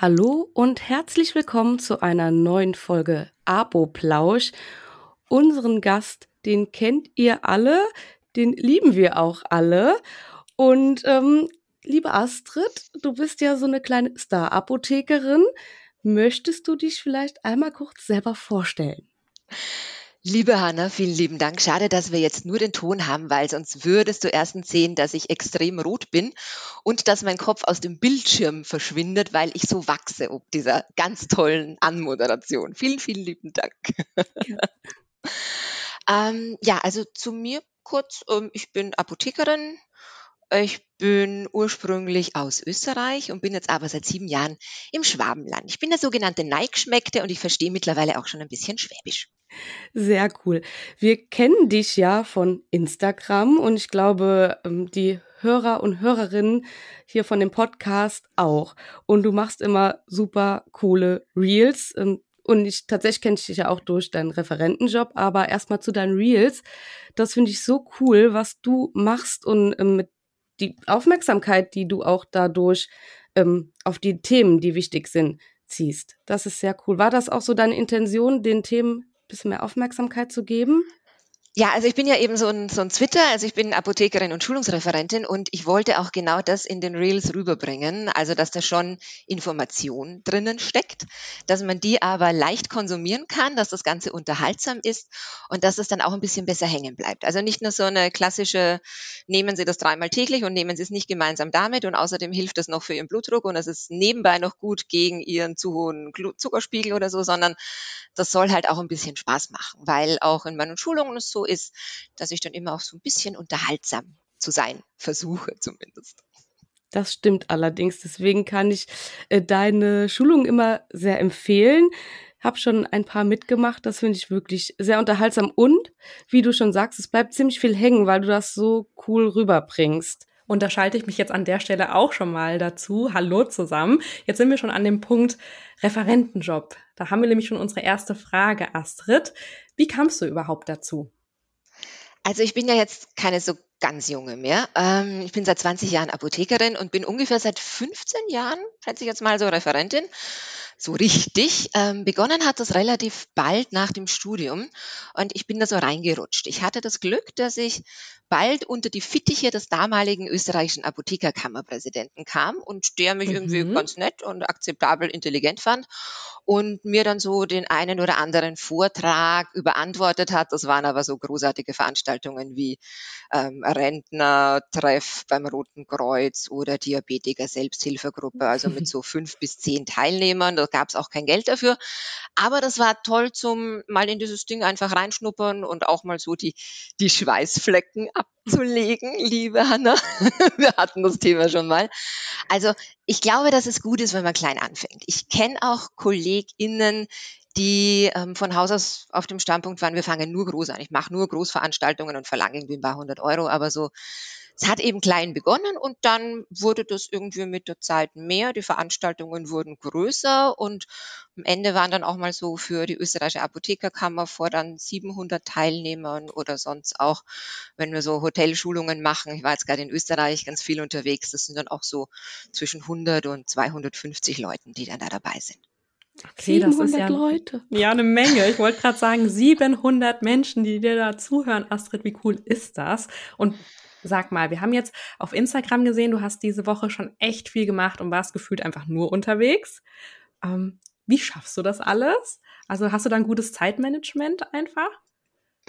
Hallo und herzlich willkommen zu einer neuen Folge Apoplausch. Unseren Gast, den kennt ihr alle, den lieben wir auch alle. Und ähm, liebe Astrid, du bist ja so eine kleine Star-Apothekerin. Möchtest du dich vielleicht einmal kurz selber vorstellen? Liebe Hanna, vielen lieben Dank. Schade, dass wir jetzt nur den Ton haben, weil sonst würdest du erstens sehen, dass ich extrem rot bin und dass mein Kopf aus dem Bildschirm verschwindet, weil ich so wachse ob dieser ganz tollen Anmoderation. Vielen, vielen lieben Dank. Ja, ähm, ja also zu mir kurz. Ähm, ich bin Apothekerin, ich bin ursprünglich aus Österreich und bin jetzt aber seit sieben Jahren im Schwabenland. Ich bin der sogenannte Neigschmeckte und ich verstehe mittlerweile auch schon ein bisschen Schwäbisch. Sehr cool. Wir kennen dich ja von Instagram und ich glaube, ähm, die Hörer und Hörerinnen hier von dem Podcast auch. Und du machst immer super coole Reels. Ähm, und ich tatsächlich kenne ich dich ja auch durch deinen Referentenjob, aber erstmal zu deinen Reels. Das finde ich so cool, was du machst und ähm, mit die Aufmerksamkeit, die du auch dadurch ähm, auf die Themen, die wichtig sind, ziehst. Das ist sehr cool. War das auch so deine Intention, den Themen ein bisschen mehr Aufmerksamkeit zu geben? Ja, also ich bin ja eben so ein, so ein Twitter, also ich bin Apothekerin und Schulungsreferentin und ich wollte auch genau das in den Reels rüberbringen, also dass da schon Information drinnen steckt, dass man die aber leicht konsumieren kann, dass das Ganze unterhaltsam ist und dass es dann auch ein bisschen besser hängen bleibt. Also nicht nur so eine klassische, nehmen Sie das dreimal täglich und nehmen Sie es nicht gemeinsam damit und außerdem hilft das noch für Ihren Blutdruck und es ist nebenbei noch gut gegen Ihren zu hohen Zuckerspiegel oder so, sondern das soll halt auch ein bisschen Spaß machen, weil auch in meinen Schulungen ist so ist, dass ich dann immer auch so ein bisschen unterhaltsam zu sein versuche zumindest. Das stimmt allerdings. Deswegen kann ich äh, deine Schulung immer sehr empfehlen. Hab schon ein paar mitgemacht. Das finde ich wirklich sehr unterhaltsam. Und wie du schon sagst, es bleibt ziemlich viel hängen, weil du das so cool rüberbringst. Und da schalte ich mich jetzt an der Stelle auch schon mal dazu. Hallo zusammen. Jetzt sind wir schon an dem Punkt Referentenjob. Da haben wir nämlich schon unsere erste Frage, Astrid. Wie kamst du überhaupt dazu? Also ich bin ja jetzt keine so ganz junge mehr. Ähm, ich bin seit 20 Jahren Apothekerin und bin ungefähr seit 15 Jahren, schätze ich jetzt mal so, Referentin. So richtig. Ähm, begonnen hat das relativ bald nach dem Studium und ich bin da so reingerutscht. Ich hatte das Glück, dass ich bald unter die Fittiche des damaligen österreichischen Apothekerkammerpräsidenten kam und der mich mhm. irgendwie ganz nett und akzeptabel intelligent fand und mir dann so den einen oder anderen Vortrag überantwortet hat. Das waren aber so großartige Veranstaltungen wie ähm, Rentnertreff beim Roten Kreuz oder Diabetiker Selbsthilfegruppe, also mit so fünf bis zehn Teilnehmern. Da gab es auch kein Geld dafür. Aber das war toll zum mal in dieses Ding einfach reinschnuppern und auch mal so die, die Schweißflecken abzulegen, liebe Hanna. Wir hatten das Thema schon mal. Also ich glaube, dass es gut ist, wenn man klein anfängt. Ich kenne auch KollegInnen, die ähm, von Haus aus auf dem Standpunkt waren, wir fangen nur groß an. Ich mache nur Großveranstaltungen und verlange irgendwie ein paar hundert Euro, aber so es hat eben klein begonnen und dann wurde das irgendwie mit der Zeit mehr. Die Veranstaltungen wurden größer und am Ende waren dann auch mal so für die österreichische Apothekerkammer vor dann 700 Teilnehmern oder sonst auch, wenn wir so Hotelschulungen machen. Ich war jetzt gerade in Österreich ganz viel unterwegs. Das sind dann auch so zwischen 100 und 250 Leuten, die dann da dabei sind. Okay, 700 das ist ja, Leute. Ja, eine Menge. Ich wollte gerade sagen, 700 Menschen, die dir da zuhören. Astrid, wie cool ist das? Und Sag mal, wir haben jetzt auf Instagram gesehen, du hast diese Woche schon echt viel gemacht und warst gefühlt einfach nur unterwegs. Ähm, wie schaffst du das alles? Also hast du da ein gutes Zeitmanagement einfach?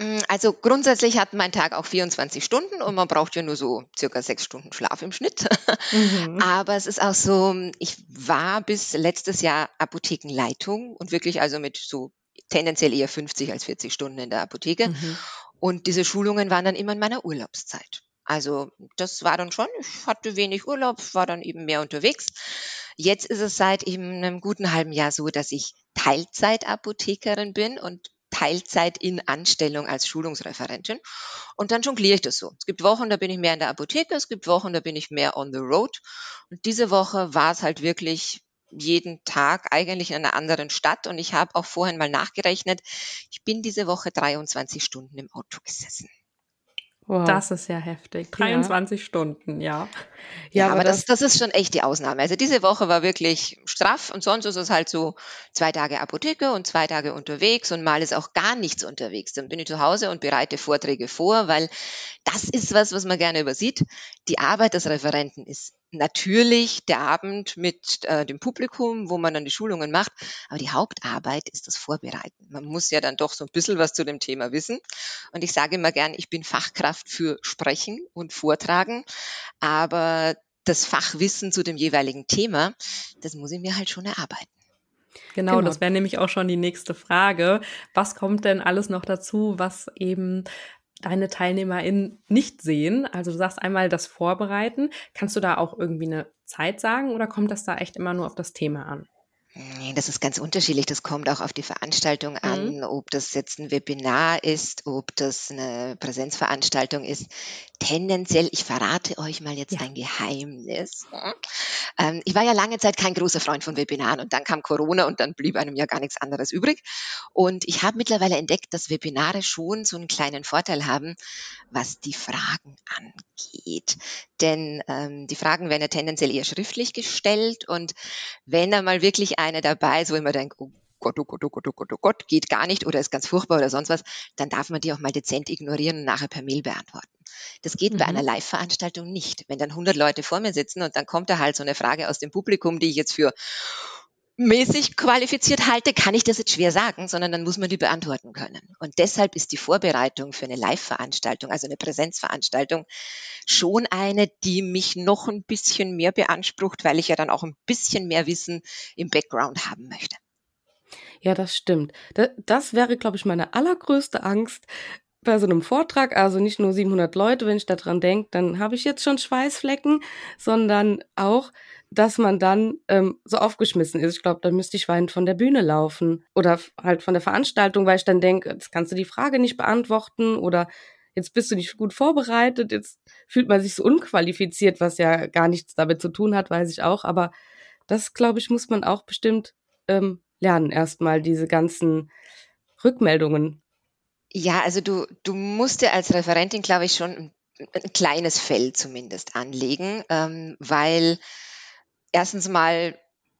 Mm, also grundsätzlich hat mein Tag auch 24 Stunden und man braucht ja nur so circa sechs Stunden Schlaf im Schnitt. Mhm. Aber es ist auch so, ich war bis letztes Jahr Apothekenleitung und wirklich also mit so tendenziell eher 50 als 40 Stunden in der Apotheke. Mhm. Und diese Schulungen waren dann immer in meiner Urlaubszeit. Also das war dann schon, ich hatte wenig Urlaub, war dann eben mehr unterwegs. Jetzt ist es seit eben einem guten halben Jahr so, dass ich Teilzeitapothekerin bin und Teilzeit in Anstellung als Schulungsreferentin. Und dann jongliere ich das so. Es gibt Wochen, da bin ich mehr in der Apotheke, es gibt Wochen, da bin ich mehr on the road. Und diese Woche war es halt wirklich jeden Tag eigentlich in einer anderen Stadt. Und ich habe auch vorhin mal nachgerechnet, ich bin diese Woche 23 Stunden im Auto gesessen. Wow. Das ist ja heftig. 23 ja. Stunden, ja. Ja, aber, aber das, das ist schon echt die Ausnahme. Also diese Woche war wirklich straff und sonst ist es halt so zwei Tage Apotheke und zwei Tage unterwegs und mal ist auch gar nichts unterwegs. Dann bin ich zu Hause und bereite Vorträge vor, weil das ist was, was man gerne übersieht. Die Arbeit des Referenten ist natürlich der Abend mit äh, dem Publikum, wo man dann die Schulungen macht. Aber die Hauptarbeit ist das Vorbereiten. Man muss ja dann doch so ein bisschen was zu dem Thema wissen. Und ich sage immer gern, ich bin Fachkraft für Sprechen und Vortragen. Aber das Fachwissen zu dem jeweiligen Thema, das muss ich mir halt schon erarbeiten. Genau, genau. das wäre nämlich auch schon die nächste Frage. Was kommt denn alles noch dazu, was eben deine TeilnehmerInnen nicht sehen? Also du sagst einmal das Vorbereiten. Kannst du da auch irgendwie eine Zeit sagen oder kommt das da echt immer nur auf das Thema an? Nee, das ist ganz unterschiedlich. Das kommt auch auf die Veranstaltung an, mhm. ob das jetzt ein Webinar ist, ob das eine Präsenzveranstaltung ist. Tendenziell, ich verrate euch mal jetzt ja. ein Geheimnis. Ähm, ich war ja lange Zeit kein großer Freund von Webinaren und dann kam Corona und dann blieb einem ja gar nichts anderes übrig. Und ich habe mittlerweile entdeckt, dass Webinare schon so einen kleinen Vorteil haben, was die Fragen angeht. Denn ähm, die Fragen werden ja tendenziell eher schriftlich gestellt und wenn da mal wirklich eine dabei ich mir denke, oh Gott, oh Gott, oh Gott, oh Gott, oh Gott, geht gar nicht oder ist ganz furchtbar oder sonst was, dann darf man die auch mal dezent ignorieren und nachher per Mail beantworten. Das geht mhm. bei einer Live-Veranstaltung nicht. Wenn dann 100 Leute vor mir sitzen und dann kommt da halt so eine Frage aus dem Publikum, die ich jetzt für mäßig qualifiziert halte, kann ich das jetzt schwer sagen, sondern dann muss man die beantworten können. Und deshalb ist die Vorbereitung für eine Live-Veranstaltung, also eine Präsenzveranstaltung, schon eine, die mich noch ein bisschen mehr beansprucht, weil ich ja dann auch ein bisschen mehr Wissen im Background haben möchte. Ja, das stimmt. Das, wäre, glaube ich, meine allergrößte Angst bei so einem Vortrag. Also nicht nur 700 Leute, wenn ich daran denke, dann habe ich jetzt schon Schweißflecken, sondern auch, dass man dann ähm, so aufgeschmissen ist. Ich glaube, dann müsste ich weinend von der Bühne laufen oder halt von der Veranstaltung, weil ich dann denke, jetzt kannst du die Frage nicht beantworten oder jetzt bist du nicht gut vorbereitet, jetzt fühlt man sich so unqualifiziert, was ja gar nichts damit zu tun hat, weiß ich auch. Aber das, glaube ich, muss man auch bestimmt ähm, lernen, erstmal diese ganzen Rückmeldungen. Ja, also du, du musst dir als Referentin, glaube ich, schon ein, ein kleines Feld zumindest anlegen, ähm, weil erstens mal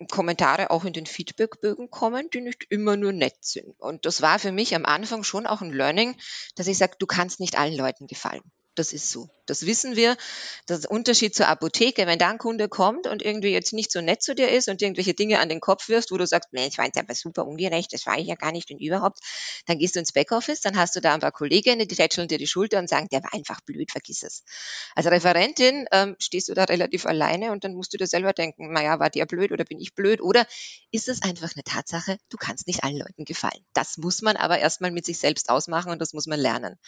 Kommentare auch in den Feedbackbögen kommen, die nicht immer nur nett sind. Und das war für mich am Anfang schon auch ein Learning, dass ich sage, du kannst nicht allen Leuten gefallen. Das ist so. Das wissen wir. Das Unterschied zur Apotheke, wenn da ein Kunde kommt und irgendwie jetzt nicht so nett zu dir ist und irgendwelche Dinge an den Kopf wirft, wo du sagst, ich war jetzt aber super ungerecht, das war ich ja gar nicht und überhaupt, dann gehst du ins Backoffice, dann hast du da ein paar Kolleginnen, die tätscheln dir die Schulter und sagen, der war einfach blöd, vergiss es. Als Referentin ähm, stehst du da relativ alleine und dann musst du dir selber denken, naja, war der blöd oder bin ich blöd oder ist es einfach eine Tatsache, du kannst nicht allen Leuten gefallen. Das muss man aber erstmal mit sich selbst ausmachen und das muss man lernen.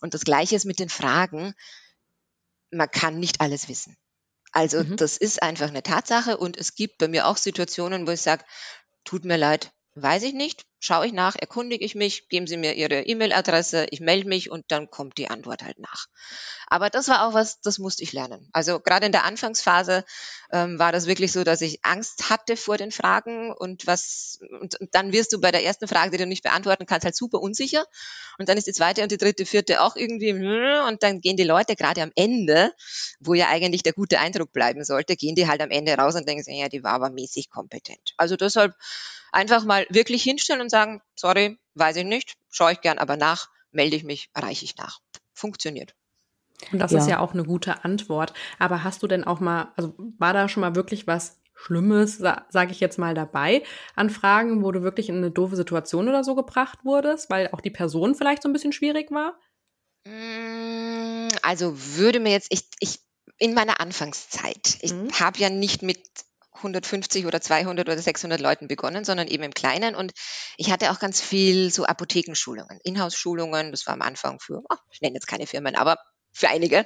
Und das Gleiche ist mit den Fragen man kann nicht alles wissen. Also mhm. das ist einfach eine Tatsache und es gibt bei mir auch Situationen, wo ich sage, tut mir leid, weiß ich nicht, schaue ich nach, erkundige ich mich, geben Sie mir Ihre E-Mail-Adresse, ich melde mich und dann kommt die Antwort halt nach. Aber das war auch was, das musste ich lernen. Also gerade in der Anfangsphase ähm, war das wirklich so, dass ich Angst hatte vor den Fragen und was und, und dann wirst du bei der ersten Frage, die du nicht beantworten kannst, halt super unsicher und dann ist die zweite und die dritte, vierte auch irgendwie und dann gehen die Leute gerade am Ende, wo ja eigentlich der gute Eindruck bleiben sollte, gehen die halt am Ende raus und denken, ja, die war aber mäßig kompetent. Also deshalb einfach mal wirklich hinstellen und sagen, sorry, weiß ich nicht, schaue ich gern aber nach, melde ich mich, reiche ich nach. Funktioniert. Und das ja. ist ja auch eine gute Antwort. Aber hast du denn auch mal, also war da schon mal wirklich was Schlimmes, sa sage ich jetzt mal, dabei an Fragen, wo du wirklich in eine doofe Situation oder so gebracht wurdest, weil auch die Person vielleicht so ein bisschen schwierig war? Mm, also würde mir jetzt, ich, ich in meiner Anfangszeit, ich mhm. habe ja nicht mit 150 oder 200 oder 600 Leuten begonnen, sondern eben im Kleinen. Und ich hatte auch ganz viel so Apothekenschulungen, Inhouse-Schulungen. Das war am Anfang für, oh, ich nenne jetzt keine Firmen, aber für einige.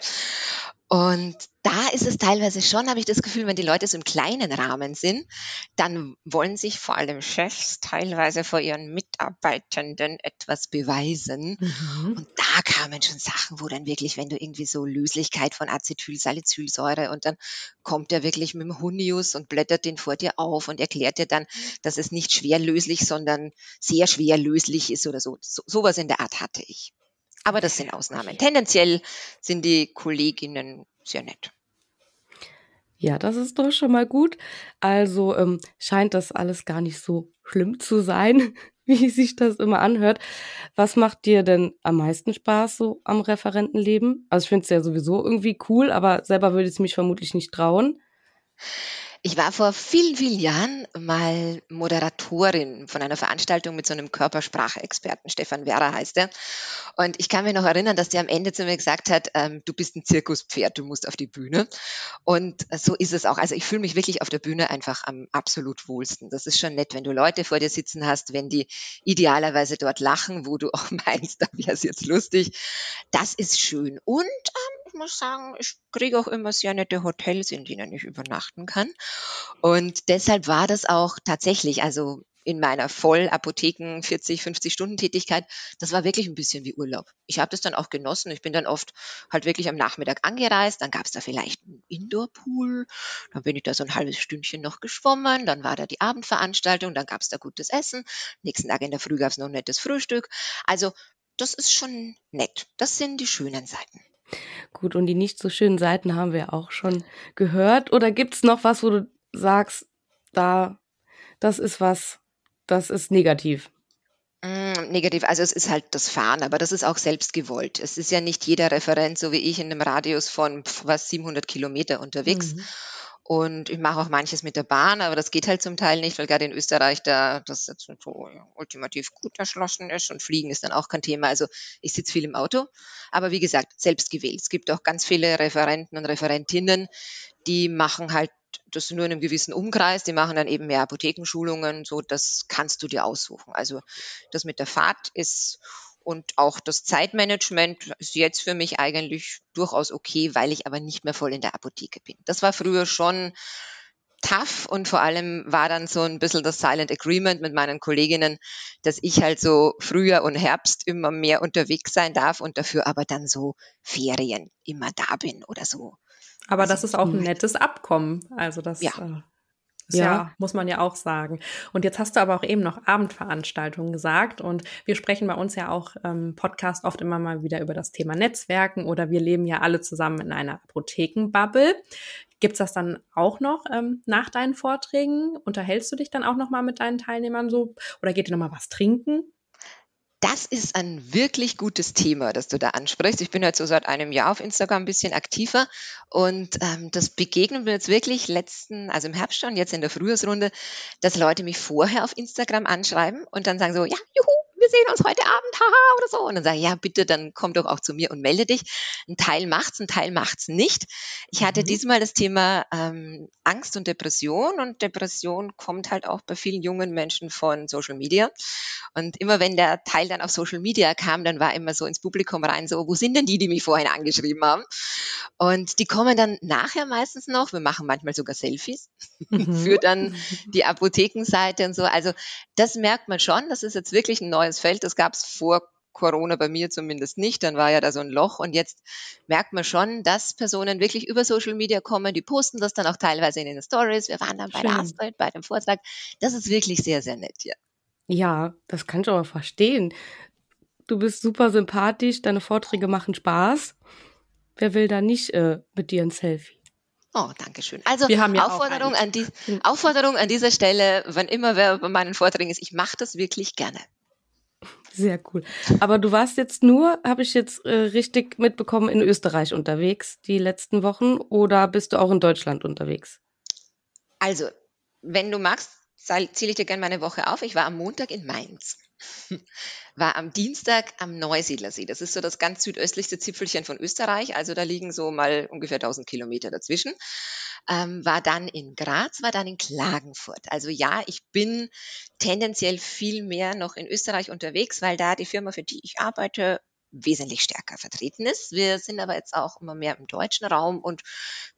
Und da ist es teilweise schon, habe ich das Gefühl, wenn die Leute so im kleinen Rahmen sind, dann wollen sich vor allem Chefs teilweise vor ihren Mitarbeitenden etwas beweisen. Mhm. Und da kamen schon Sachen, wo dann wirklich, wenn du irgendwie so Löslichkeit von Acetylsalicylsäure und dann kommt er wirklich mit dem Hunius und blättert den vor dir auf und erklärt dir dann, dass es nicht schwer löslich, sondern sehr schwer löslich ist oder so. so sowas in der Art hatte ich. Aber das sind Ausnahmen. Tendenziell sind die Kolleginnen sehr nett. Ja, das ist doch schon mal gut. Also ähm, scheint das alles gar nicht so schlimm zu sein, wie sich das immer anhört. Was macht dir denn am meisten Spaß so am Referentenleben? Also ich finde es ja sowieso irgendwie cool, aber selber würde ich es mich vermutlich nicht trauen. Ich war vor vielen, vielen Jahren mal Moderatorin von einer Veranstaltung mit so einem Körpersprachexperten, Stefan Werra heißt er. Und ich kann mich noch erinnern, dass der am Ende zu mir gesagt hat, ähm, du bist ein Zirkuspferd, du musst auf die Bühne. Und so ist es auch. Also ich fühle mich wirklich auf der Bühne einfach am absolut wohlsten. Das ist schon nett, wenn du Leute vor dir sitzen hast, wenn die idealerweise dort lachen, wo du auch meinst, da wäre es jetzt lustig. Das ist schön. Und ähm, ich muss sagen, ich kriege auch immer sehr nette Hotels, in denen ich übernachten kann. Und deshalb war das auch tatsächlich, also in meiner Vollapotheken 40, 50 Stunden Tätigkeit, das war wirklich ein bisschen wie Urlaub. Ich habe das dann auch genossen. Ich bin dann oft halt wirklich am Nachmittag angereist, dann gab es da vielleicht einen Indoor-Pool, dann bin ich da so ein halbes Stündchen noch geschwommen, dann war da die Abendveranstaltung, dann gab es da gutes Essen, nächsten Tag in der Früh gab es noch ein nettes Frühstück. Also das ist schon nett. Das sind die schönen Seiten. Gut, und die nicht so schönen Seiten haben wir auch schon gehört. Oder gibt es noch was, wo du sagst, da, das ist was, das ist negativ? Mm, negativ, also es ist halt das Fahren, aber das ist auch selbst gewollt. Es ist ja nicht jeder Referent, so wie ich, in einem Radius von was 700 Kilometer unterwegs. Mhm. Und ich mache auch manches mit der Bahn, aber das geht halt zum Teil nicht, weil gerade in Österreich da das jetzt so ultimativ gut erschlossen ist und Fliegen ist dann auch kein Thema. Also ich sitze viel im Auto. Aber wie gesagt, selbst gewählt. Es gibt auch ganz viele Referenten und Referentinnen, die machen halt das nur in einem gewissen Umkreis, die machen dann eben mehr Apothekenschulungen, so das kannst du dir aussuchen. Also das mit der Fahrt ist und auch das Zeitmanagement ist jetzt für mich eigentlich durchaus okay, weil ich aber nicht mehr voll in der Apotheke bin. Das war früher schon tough und vor allem war dann so ein bisschen das Silent Agreement mit meinen Kolleginnen, dass ich halt so Frühjahr und Herbst immer mehr unterwegs sein darf und dafür aber dann so Ferien immer da bin oder so. Aber also, das ist auch ein nettes Abkommen. Also das ja. Ja. ja. muss man ja auch sagen. Und jetzt hast du aber auch eben noch Abendveranstaltungen gesagt. Und wir sprechen bei uns ja auch im ähm, Podcast oft immer mal wieder über das Thema Netzwerken oder wir leben ja alle zusammen in einer Apothekenbubble. Gibt's das dann auch noch ähm, nach deinen Vorträgen? Unterhältst du dich dann auch noch mal mit deinen Teilnehmern so? Oder geht ihr noch mal was trinken? Das ist ein wirklich gutes Thema, das du da ansprichst. Ich bin jetzt so seit einem Jahr auf Instagram ein bisschen aktiver und ähm, das begegnet mir jetzt wirklich letzten, also im Herbst schon, jetzt in der Frühjahrsrunde, dass Leute mich vorher auf Instagram anschreiben und dann sagen so, ja, juhu, wir sehen uns heute Abend, haha, oder so. Und dann sage ich, ja, bitte, dann komm doch auch zu mir und melde dich. Ein Teil macht's, ein Teil macht's nicht. Ich hatte mhm. diesmal das Thema ähm, Angst und Depression und Depression kommt halt auch bei vielen jungen Menschen von Social Media. Und immer wenn der Teil dann auf Social Media kam, dann war immer so ins Publikum rein, so, wo sind denn die, die mich vorhin angeschrieben haben? Und die kommen dann nachher meistens noch. Wir machen manchmal sogar Selfies mhm. für dann die Apothekenseite und so. Also das merkt man schon. Das ist jetzt wirklich ein neues Feld. Das gab es vor Corona bei mir zumindest nicht, dann war ja da so ein Loch und jetzt merkt man schon, dass Personen wirklich über Social Media kommen, die posten das dann auch teilweise in den Stories. Wir waren dann bei Schön. der Astrid, bei dem Vortrag. Das ist wirklich sehr, sehr nett hier. Ja, das kann ich aber verstehen. Du bist super sympathisch, deine Vorträge machen Spaß. Wer will da nicht äh, mit dir ein Selfie? Oh, danke schön. Also ja Aufforderung, an die, Aufforderung an dieser Stelle, wann immer wer bei meinen Vorträgen ist, ich mache das wirklich gerne. Sehr cool. Aber du warst jetzt nur, habe ich jetzt äh, richtig mitbekommen, in Österreich unterwegs die letzten Wochen oder bist du auch in Deutschland unterwegs? Also, wenn du magst, zähle ich dir gerne meine Woche auf. Ich war am Montag in Mainz war am Dienstag am Neusiedlersee. Das ist so das ganz südöstlichste Zipfelchen von Österreich. Also da liegen so mal ungefähr 1000 Kilometer dazwischen. Ähm, war dann in Graz, war dann in Klagenfurt. Also ja, ich bin tendenziell viel mehr noch in Österreich unterwegs, weil da die Firma, für die ich arbeite, wesentlich stärker vertreten ist. Wir sind aber jetzt auch immer mehr im deutschen Raum und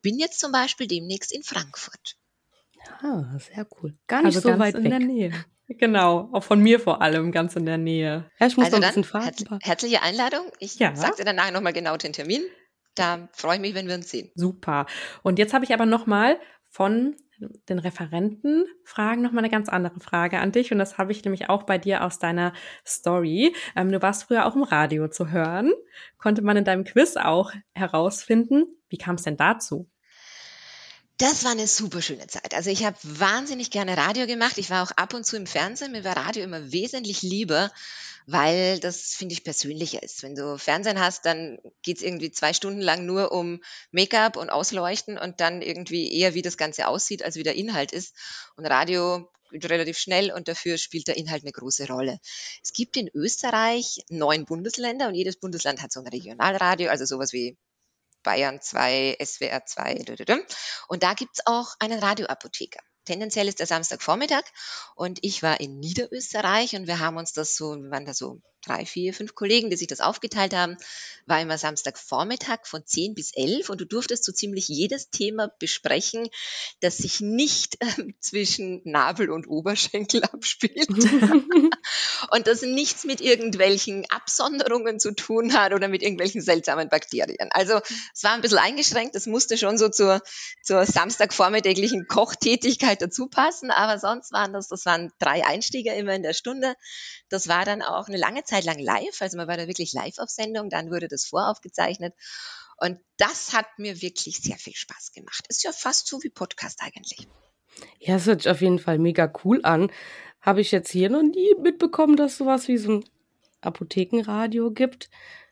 bin jetzt zum Beispiel demnächst in Frankfurt. Ah, sehr cool. Gar nicht also so weit in weg. der Nähe. Genau, auch von mir vor allem, ganz in der Nähe. Ja, ich muss also noch ein bisschen fahren. Herz, herzliche Einladung. Ich ja. sage dir danach nochmal genau den Termin. Da freue ich mich, wenn wir uns sehen. Super. Und jetzt habe ich aber nochmal von den Referenten fragen, noch mal eine ganz andere Frage an dich. Und das habe ich nämlich auch bei dir aus deiner Story. Ähm, du warst früher auch im Radio zu hören. Konnte man in deinem Quiz auch herausfinden. Wie kam es denn dazu? Das war eine super schöne Zeit. Also ich habe wahnsinnig gerne Radio gemacht. Ich war auch ab und zu im Fernsehen. Mir war Radio immer wesentlich lieber, weil das, finde ich, persönlicher ist. Wenn du Fernsehen hast, dann geht's irgendwie zwei Stunden lang nur um Make-up und Ausleuchten und dann irgendwie eher, wie das Ganze aussieht, als wie der Inhalt ist. Und Radio geht relativ schnell und dafür spielt der Inhalt eine große Rolle. Es gibt in Österreich neun Bundesländer und jedes Bundesland hat so ein Regionalradio, also sowas wie Bayern 2, SWR 2. Und da gibt's auch einen Radioapotheker. Tendenziell ist der Samstagvormittag und ich war in Niederösterreich und wir haben uns das so, wir waren da so drei, vier, fünf Kollegen, die sich das aufgeteilt haben, war immer Samstagvormittag von 10 bis 11 und du durftest so ziemlich jedes Thema besprechen, das sich nicht äh, zwischen Nabel und Oberschenkel abspielt und das nichts mit irgendwelchen Absonderungen zu tun hat oder mit irgendwelchen seltsamen Bakterien. Also es war ein bisschen eingeschränkt, es musste schon so zur, zur Samstagvormittäglichen Kochtätigkeit dazu passen, aber sonst waren das, das waren drei Einstieger immer in der Stunde. Das war dann auch eine lange Zeit Zeit lang live, also man war da wirklich live auf Sendung, dann wurde das voraufgezeichnet. Und das hat mir wirklich sehr viel Spaß gemacht. Ist ja fast so wie Podcast eigentlich. Ja, es hört sich auf jeden Fall mega cool an. Habe ich jetzt hier noch nie mitbekommen, dass sowas wie so ein Apothekenradio gibt.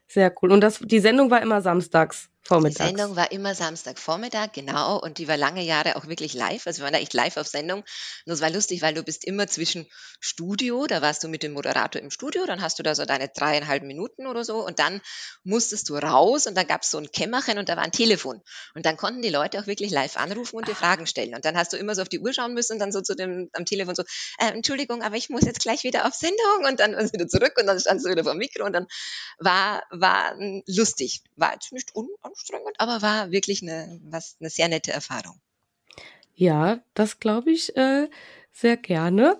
Sehr cool. Und das, die Sendung war immer samstags. Vormittags. Die Sendung war immer Samstagvormittag, genau, und die war lange Jahre auch wirklich live. Also wir waren da echt live auf Sendung. Und das war lustig, weil du bist immer zwischen Studio, da warst du mit dem Moderator im Studio, dann hast du da so deine dreieinhalb Minuten oder so und dann musstest du raus und dann gab es so ein Kämmerchen und da war ein Telefon. Und dann konnten die Leute auch wirklich live anrufen und dir Fragen stellen. Und dann hast du immer so auf die Uhr schauen müssen und dann so zu dem am Telefon so, äh, Entschuldigung, aber ich muss jetzt gleich wieder auf Sendung und dann wieder zurück und dann standst du wieder vor dem Mikro und dann war, war lustig. War jetzt nicht un anstrengend, aber war wirklich eine, was, eine sehr nette Erfahrung. Ja, das glaube ich äh, sehr gerne.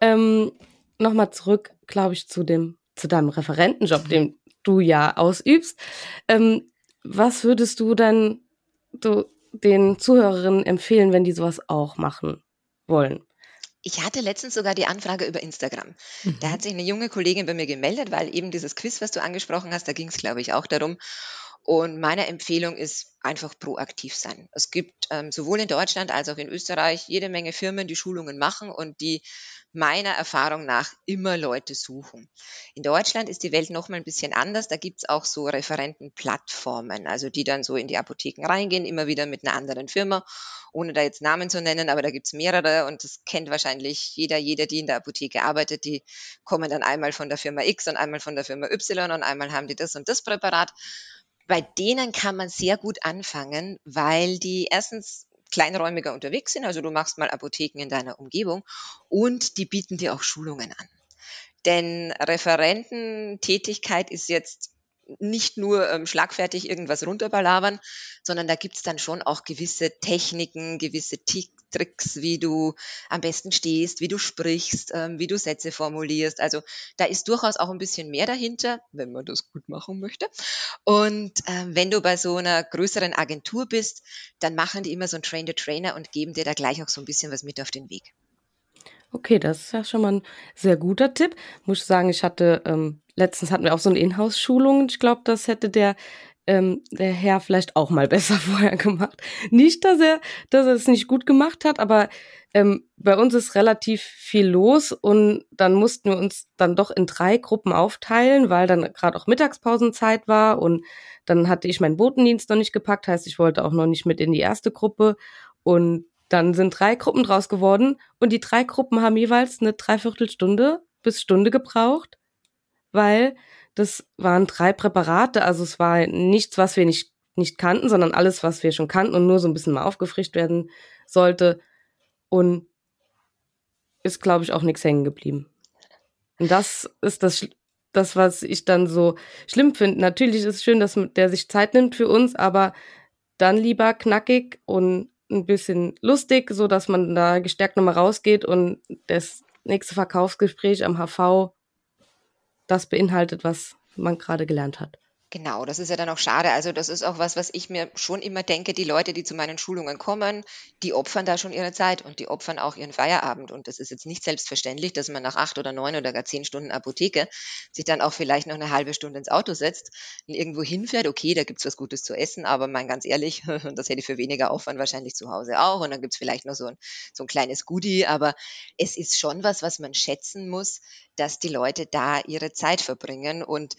Ähm, Nochmal zurück, glaube ich, zu dem, zu deinem Referentenjob, den du ja ausübst. Ähm, was würdest du dann du, den Zuhörerinnen empfehlen, wenn die sowas auch machen wollen? Ich hatte letztens sogar die Anfrage über Instagram. Mhm. Da hat sich eine junge Kollegin bei mir gemeldet, weil eben dieses Quiz, was du angesprochen hast, da ging es, glaube ich, auch darum. Und meine Empfehlung ist einfach proaktiv sein. Es gibt ähm, sowohl in Deutschland als auch in Österreich jede Menge Firmen, die Schulungen machen und die meiner Erfahrung nach immer Leute suchen. In Deutschland ist die Welt noch mal ein bisschen anders. Da gibt's auch so Referentenplattformen, also die dann so in die Apotheken reingehen, immer wieder mit einer anderen Firma, ohne da jetzt Namen zu nennen, aber da gibt's mehrere und das kennt wahrscheinlich jeder, jeder, die in der Apotheke arbeitet. Die kommen dann einmal von der Firma X und einmal von der Firma Y und einmal haben die das und das Präparat bei denen kann man sehr gut anfangen, weil die erstens kleinräumiger unterwegs sind, also du machst mal Apotheken in deiner Umgebung und die bieten dir auch Schulungen an. Denn Referententätigkeit ist jetzt nicht nur ähm, schlagfertig irgendwas runterbalabern, sondern da gibt's dann schon auch gewisse Techniken, gewisse Tricks, wie du am besten stehst, wie du sprichst, ähm, wie du Sätze formulierst. Also da ist durchaus auch ein bisschen mehr dahinter, wenn man das gut machen möchte. Und ähm, wenn du bei so einer größeren Agentur bist, dann machen die immer so ein Train-the-Trainer und geben dir da gleich auch so ein bisschen was mit auf den Weg. Okay, das ist ja schon mal ein sehr guter Tipp. Muss ich sagen, ich hatte ähm, letztens hatten wir auch so eine Inhouse-Schulung. Ich glaube, das hätte der ähm, der Herr vielleicht auch mal besser vorher gemacht. Nicht, dass er, dass er es nicht gut gemacht hat, aber ähm, bei uns ist relativ viel los und dann mussten wir uns dann doch in drei Gruppen aufteilen, weil dann gerade auch Mittagspausenzeit war und dann hatte ich meinen Botendienst noch nicht gepackt, heißt ich wollte auch noch nicht mit in die erste Gruppe und dann sind drei Gruppen draus geworden und die drei Gruppen haben jeweils eine Dreiviertelstunde bis Stunde gebraucht weil das waren drei Präparate, also es war nichts, was wir nicht, nicht kannten, sondern alles, was wir schon kannten und nur so ein bisschen mal aufgefrischt werden sollte. Und ist, glaube ich, auch nichts hängen geblieben. Und das ist das, das, was ich dann so schlimm finde. Natürlich ist es schön, dass der sich Zeit nimmt für uns, aber dann lieber knackig und ein bisschen lustig, so dass man da gestärkt nochmal rausgeht und das nächste Verkaufsgespräch am HV das beinhaltet, was man gerade gelernt hat. Genau, das ist ja dann auch schade. Also das ist auch was, was ich mir schon immer denke, die Leute, die zu meinen Schulungen kommen, die opfern da schon ihre Zeit und die opfern auch ihren Feierabend. Und das ist jetzt nicht selbstverständlich, dass man nach acht oder neun oder gar zehn Stunden Apotheke sich dann auch vielleicht noch eine halbe Stunde ins Auto setzt und irgendwo hinfährt. Okay, da gibt's was Gutes zu essen, aber mein ganz ehrlich, das hätte ich für weniger Aufwand wahrscheinlich zu Hause auch. Und dann gibt's vielleicht noch so ein, so ein kleines Goodie. Aber es ist schon was, was man schätzen muss, dass die Leute da ihre Zeit verbringen und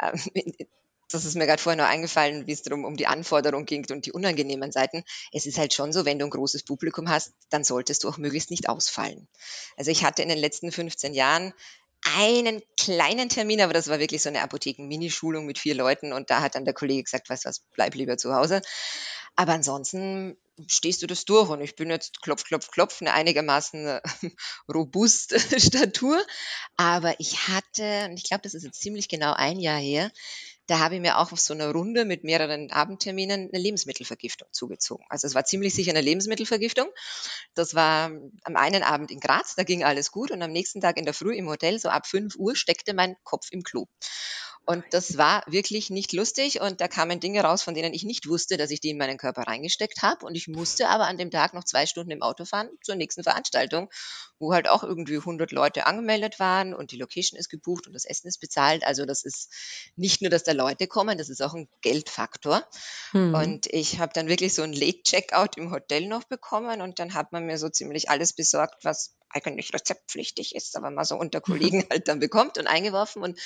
ähm, das ist mir gerade vorher nur eingefallen, wie es darum um die Anforderung ging und die unangenehmen Seiten. Es ist halt schon so, wenn du ein großes Publikum hast, dann solltest du auch möglichst nicht ausfallen. Also ich hatte in den letzten 15 Jahren einen kleinen Termin, aber das war wirklich so eine Apotheken-Minischulung mit vier Leuten und da hat dann der Kollege gesagt, weißt was, bleib lieber zu Hause. Aber ansonsten stehst du das durch und ich bin jetzt klopf, klopf, klopf, eine einigermaßen robuste Statur. Aber ich hatte, und ich glaube, das ist jetzt ziemlich genau ein Jahr her, da habe ich mir auch auf so einer Runde mit mehreren Abendterminen eine Lebensmittelvergiftung zugezogen. Also es war ziemlich sicher eine Lebensmittelvergiftung. Das war am einen Abend in Graz, da ging alles gut und am nächsten Tag in der Früh im Hotel, so ab 5 Uhr, steckte mein Kopf im Klo. Und das war wirklich nicht lustig und da kamen Dinge raus, von denen ich nicht wusste, dass ich die in meinen Körper reingesteckt habe. Und ich musste aber an dem Tag noch zwei Stunden im Auto fahren zur nächsten Veranstaltung, wo halt auch irgendwie 100 Leute angemeldet waren und die Location ist gebucht und das Essen ist bezahlt. Also das ist nicht nur, dass da Leute kommen, das ist auch ein Geldfaktor. Hm. Und ich habe dann wirklich so ein Late-Checkout im Hotel noch bekommen und dann hat man mir so ziemlich alles besorgt, was eigentlich rezeptpflichtig ist, aber mal so unter Kollegen halt dann bekommt und eingeworfen und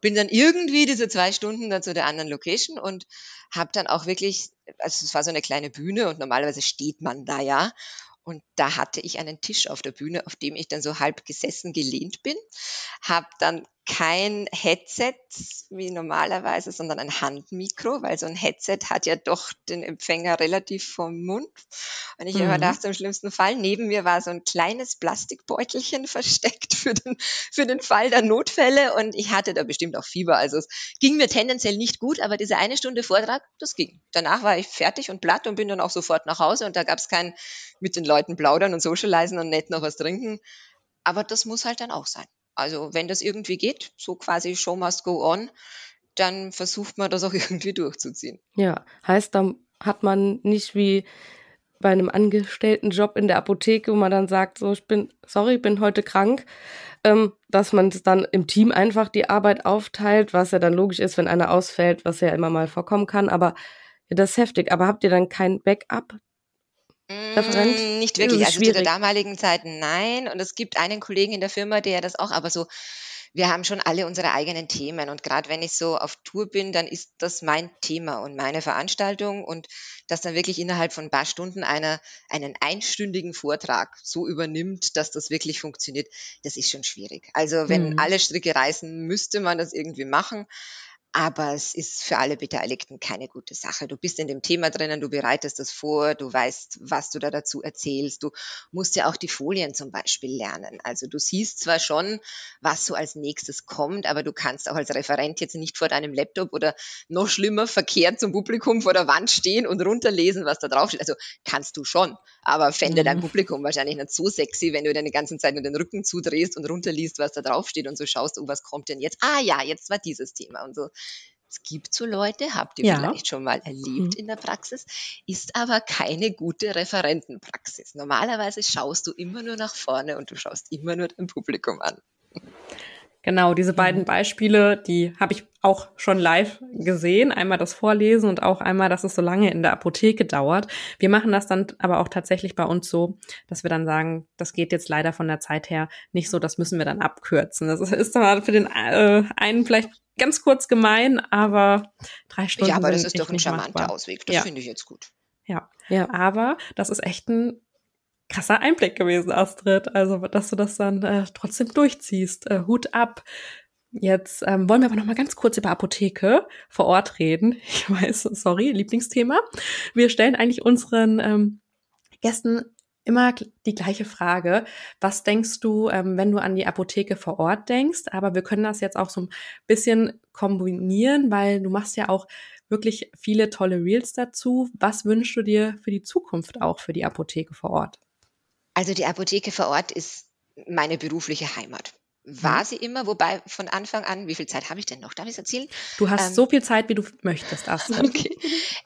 bin dann irgendwie diese zwei Stunden dann zu der anderen Location und habe dann auch wirklich, also es war so eine kleine Bühne und normalerweise steht man da ja. Und da hatte ich einen Tisch auf der Bühne, auf dem ich dann so halb gesessen gelehnt bin, habe dann kein Headset wie normalerweise, sondern ein Handmikro, weil so ein Headset hat ja doch den Empfänger relativ vom Mund. Und ich mhm. immer dachte, im schlimmsten Fall, neben mir war so ein kleines Plastikbeutelchen versteckt für den, für den Fall der Notfälle. Und ich hatte da bestimmt auch Fieber. Also es ging mir tendenziell nicht gut, aber diese eine Stunde Vortrag, das ging. Danach war ich fertig und platt und bin dann auch sofort nach Hause und da gab es kein mit den Leuten plaudern und socialisen und nett noch was trinken. Aber das muss halt dann auch sein. Also wenn das irgendwie geht, so quasi Show must go on, dann versucht man das auch irgendwie durchzuziehen. Ja, heißt, dann hat man nicht wie bei einem angestellten Job in der Apotheke, wo man dann sagt, so, ich bin, sorry, ich bin heute krank, ähm, dass man dann im Team einfach die Arbeit aufteilt, was ja dann logisch ist, wenn einer ausfällt, was ja immer mal vorkommen kann, aber das ist heftig. Aber habt ihr dann kein Backup Referent? Mm, nicht wirklich. Also schwierig. zu der damaligen Zeit nein. Und es gibt einen Kollegen in der Firma, der das auch, aber so, wir haben schon alle unsere eigenen Themen. Und gerade wenn ich so auf Tour bin, dann ist das mein Thema und meine Veranstaltung. Und dass dann wirklich innerhalb von ein paar Stunden einer einen einstündigen Vortrag so übernimmt, dass das wirklich funktioniert, das ist schon schwierig. Also wenn mhm. alle Stricke reißen, müsste man das irgendwie machen aber es ist für alle Beteiligten keine gute Sache. Du bist in dem Thema drinnen, du bereitest das vor, du weißt, was du da dazu erzählst. Du musst ja auch die Folien zum Beispiel lernen. Also du siehst zwar schon, was so als nächstes kommt, aber du kannst auch als Referent jetzt nicht vor deinem Laptop oder noch schlimmer verkehrt zum Publikum vor der Wand stehen und runterlesen, was da drauf steht. Also kannst du schon, aber fände mhm. dein Publikum wahrscheinlich nicht so sexy, wenn du deine ganze Zeit nur den Rücken zudrehst und runterliest, was da drauf steht und so schaust, oh, was kommt denn jetzt? Ah ja, jetzt war dieses Thema und so. Es gibt so Leute, habt ihr ja. vielleicht schon mal erlebt mhm. in der Praxis, ist aber keine gute Referentenpraxis. Normalerweise schaust du immer nur nach vorne und du schaust immer nur dein Publikum an. Genau, diese beiden mhm. Beispiele, die habe ich auch schon live gesehen. Einmal das Vorlesen und auch einmal, dass es so lange in der Apotheke dauert. Wir machen das dann aber auch tatsächlich bei uns so, dass wir dann sagen, das geht jetzt leider von der Zeit her nicht so, das müssen wir dann abkürzen. Das ist dann für den äh, einen vielleicht ganz kurz gemein, aber drei Stunden. Ja, aber das ist doch ein charmanter machbar. Ausweg. Das ja. finde ich jetzt gut. Ja. ja, aber das ist echt ein krasser Einblick gewesen, Astrid. Also, dass du das dann äh, trotzdem durchziehst. Äh, Hut ab. Jetzt ähm, wollen wir aber noch mal ganz kurz über Apotheke vor Ort reden. Ich weiß, sorry, Lieblingsthema. Wir stellen eigentlich unseren ähm, Gästen immer die gleiche Frage. Was denkst du, ähm, wenn du an die Apotheke vor Ort denkst? Aber wir können das jetzt auch so ein bisschen kombinieren, weil du machst ja auch wirklich viele tolle Reels dazu. Was wünschst du dir für die Zukunft auch für die Apotheke vor Ort? Also die Apotheke vor Ort ist meine berufliche Heimat. War sie immer, wobei von Anfang an, wie viel Zeit habe ich denn noch? Darf ich es erzählen? Du hast ähm, so viel Zeit, wie du möchtest, Astrid. Okay.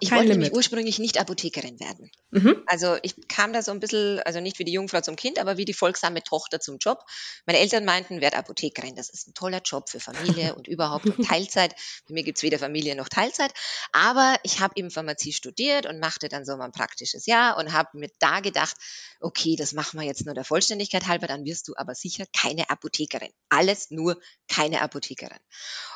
Ich Kein wollte Limit. nämlich ursprünglich nicht Apothekerin werden. Mhm. Also ich kam da so ein bisschen, also nicht wie die Jungfrau zum Kind, aber wie die folgsame Tochter zum Job. Meine Eltern meinten, werd Apothekerin, das ist ein toller Job für Familie und überhaupt und Teilzeit. Bei mir gibt es weder Familie noch Teilzeit. Aber ich habe eben Pharmazie studiert und machte dann so mein praktisches Jahr und habe mir da gedacht, okay, das machen wir jetzt nur der Vollständigkeit halber, dann wirst du aber sicher keine Apothekerin. Alles nur keine Apothekerin.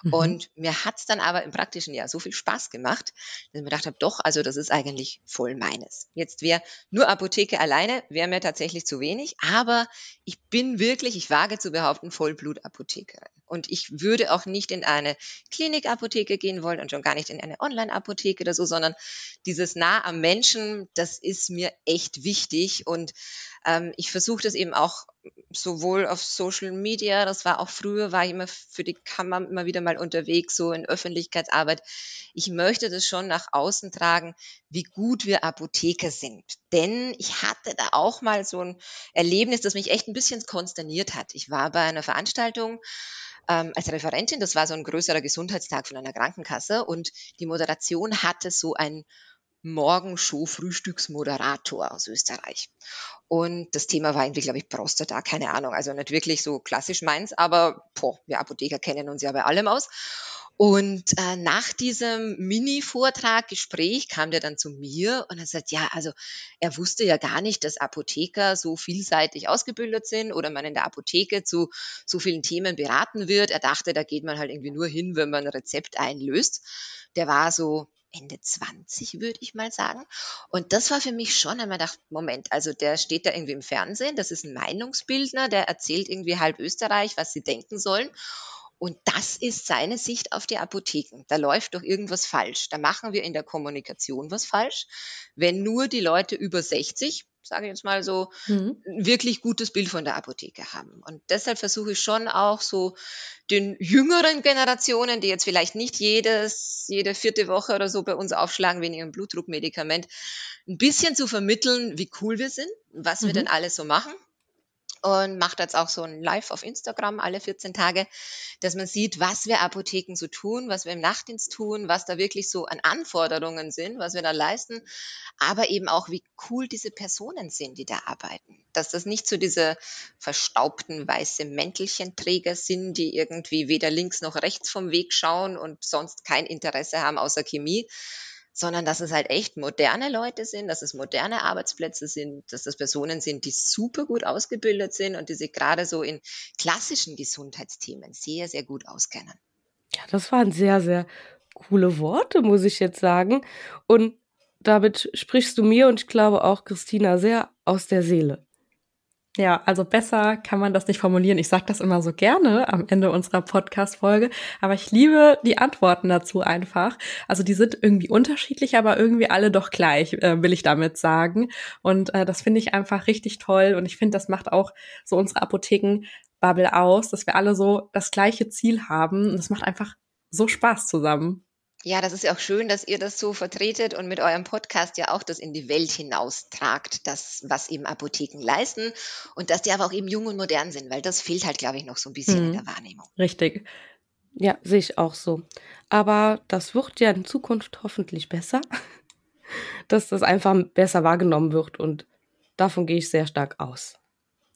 Mhm. Und mir hat's dann aber im praktischen Jahr so viel Spaß gemacht, dass ich mir gedacht habe, doch, also das ist eigentlich voll meines. Jetzt wäre nur Apotheke alleine, wäre mir tatsächlich zu wenig, aber ich bin wirklich, ich wage zu behaupten, Vollblutapothekerin. Und ich würde auch nicht in eine Klinikapotheke gehen wollen und schon gar nicht in eine Online-Apotheke oder so, sondern dieses nah am Menschen, das ist mir echt wichtig. Und ähm, ich versuche das eben auch sowohl auf Social Media, das war auch früher, war ich immer für die Kammer immer wieder mal unterwegs, so in Öffentlichkeitsarbeit. Ich möchte das schon nach außen tragen, wie gut wir Apotheker sind. Denn ich hatte da auch mal so ein Erlebnis, das mich echt ein bisschen konsterniert hat. Ich war bei einer Veranstaltung, ähm, als Referentin. Das war so ein größerer Gesundheitstag von einer Krankenkasse und die Moderation hatte so ein Morgenshow-Frühstücksmoderator aus Österreich. Und das Thema war irgendwie, glaube ich, Prostata, keine Ahnung. Also nicht wirklich so klassisch meins, aber boah, wir Apotheker kennen uns ja bei allem aus. Und äh, nach diesem Mini-Vortrag, Gespräch, kam der dann zu mir und er sagt, ja, also er wusste ja gar nicht, dass Apotheker so vielseitig ausgebildet sind oder man in der Apotheke zu so vielen Themen beraten wird. Er dachte, da geht man halt irgendwie nur hin, wenn man ein Rezept einlöst. Der war so Ende 20, würde ich mal sagen. Und das war für mich schon einmal gedacht, Moment, also der steht da irgendwie im Fernsehen, das ist ein Meinungsbildner, der erzählt irgendwie halb Österreich, was sie denken sollen. Und das ist seine Sicht auf die Apotheken. Da läuft doch irgendwas falsch. Da machen wir in der Kommunikation was falsch. Wenn nur die Leute über 60, sage ich jetzt mal so, mhm. wirklich gutes Bild von der Apotheke haben. Und deshalb versuche ich schon auch so den jüngeren Generationen, die jetzt vielleicht nicht jedes, jede vierte Woche oder so bei uns aufschlagen wegen ihrem Blutdruckmedikament, ein bisschen zu vermitteln, wie cool wir sind, was mhm. wir denn alles so machen und macht jetzt auch so ein Live auf Instagram alle 14 Tage, dass man sieht, was wir Apotheken so tun, was wir im Nachtdienst tun, was da wirklich so an Anforderungen sind, was wir da leisten, aber eben auch, wie cool diese Personen sind, die da arbeiten. Dass das nicht so diese verstaubten weiße Mäntelchenträger sind, die irgendwie weder links noch rechts vom Weg schauen und sonst kein Interesse haben außer Chemie, sondern dass es halt echt moderne Leute sind, dass es moderne Arbeitsplätze sind, dass das Personen sind, die super gut ausgebildet sind und die sich gerade so in klassischen Gesundheitsthemen sehr, sehr gut auskennen. Ja, das waren sehr, sehr coole Worte, muss ich jetzt sagen. Und damit sprichst du mir und ich glaube auch Christina sehr aus der Seele. Ja, also besser kann man das nicht formulieren. Ich sage das immer so gerne am Ende unserer Podcast-Folge, aber ich liebe die Antworten dazu einfach. Also die sind irgendwie unterschiedlich, aber irgendwie alle doch gleich, äh, will ich damit sagen. Und äh, das finde ich einfach richtig toll und ich finde, das macht auch so unsere Apotheken-Bubble aus, dass wir alle so das gleiche Ziel haben und es macht einfach so Spaß zusammen. Ja, das ist ja auch schön, dass ihr das so vertretet und mit eurem Podcast ja auch das in die Welt hinaustragt, das, was eben Apotheken leisten und dass die aber auch eben jung und modern sind, weil das fehlt halt, glaube ich, noch so ein bisschen mhm. in der Wahrnehmung. Richtig. Ja, sehe ich auch so. Aber das wird ja in Zukunft hoffentlich besser, dass das einfach besser wahrgenommen wird und davon gehe ich sehr stark aus.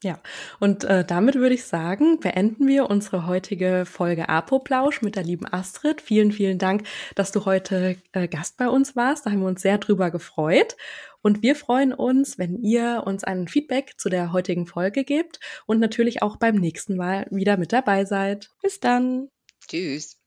Ja, und äh, damit würde ich sagen, beenden wir unsere heutige Folge Apoplausch mit der lieben Astrid. Vielen, vielen Dank, dass du heute äh, Gast bei uns warst. Da haben wir uns sehr drüber gefreut. Und wir freuen uns, wenn ihr uns ein Feedback zu der heutigen Folge gebt und natürlich auch beim nächsten Mal wieder mit dabei seid. Bis dann. Tschüss.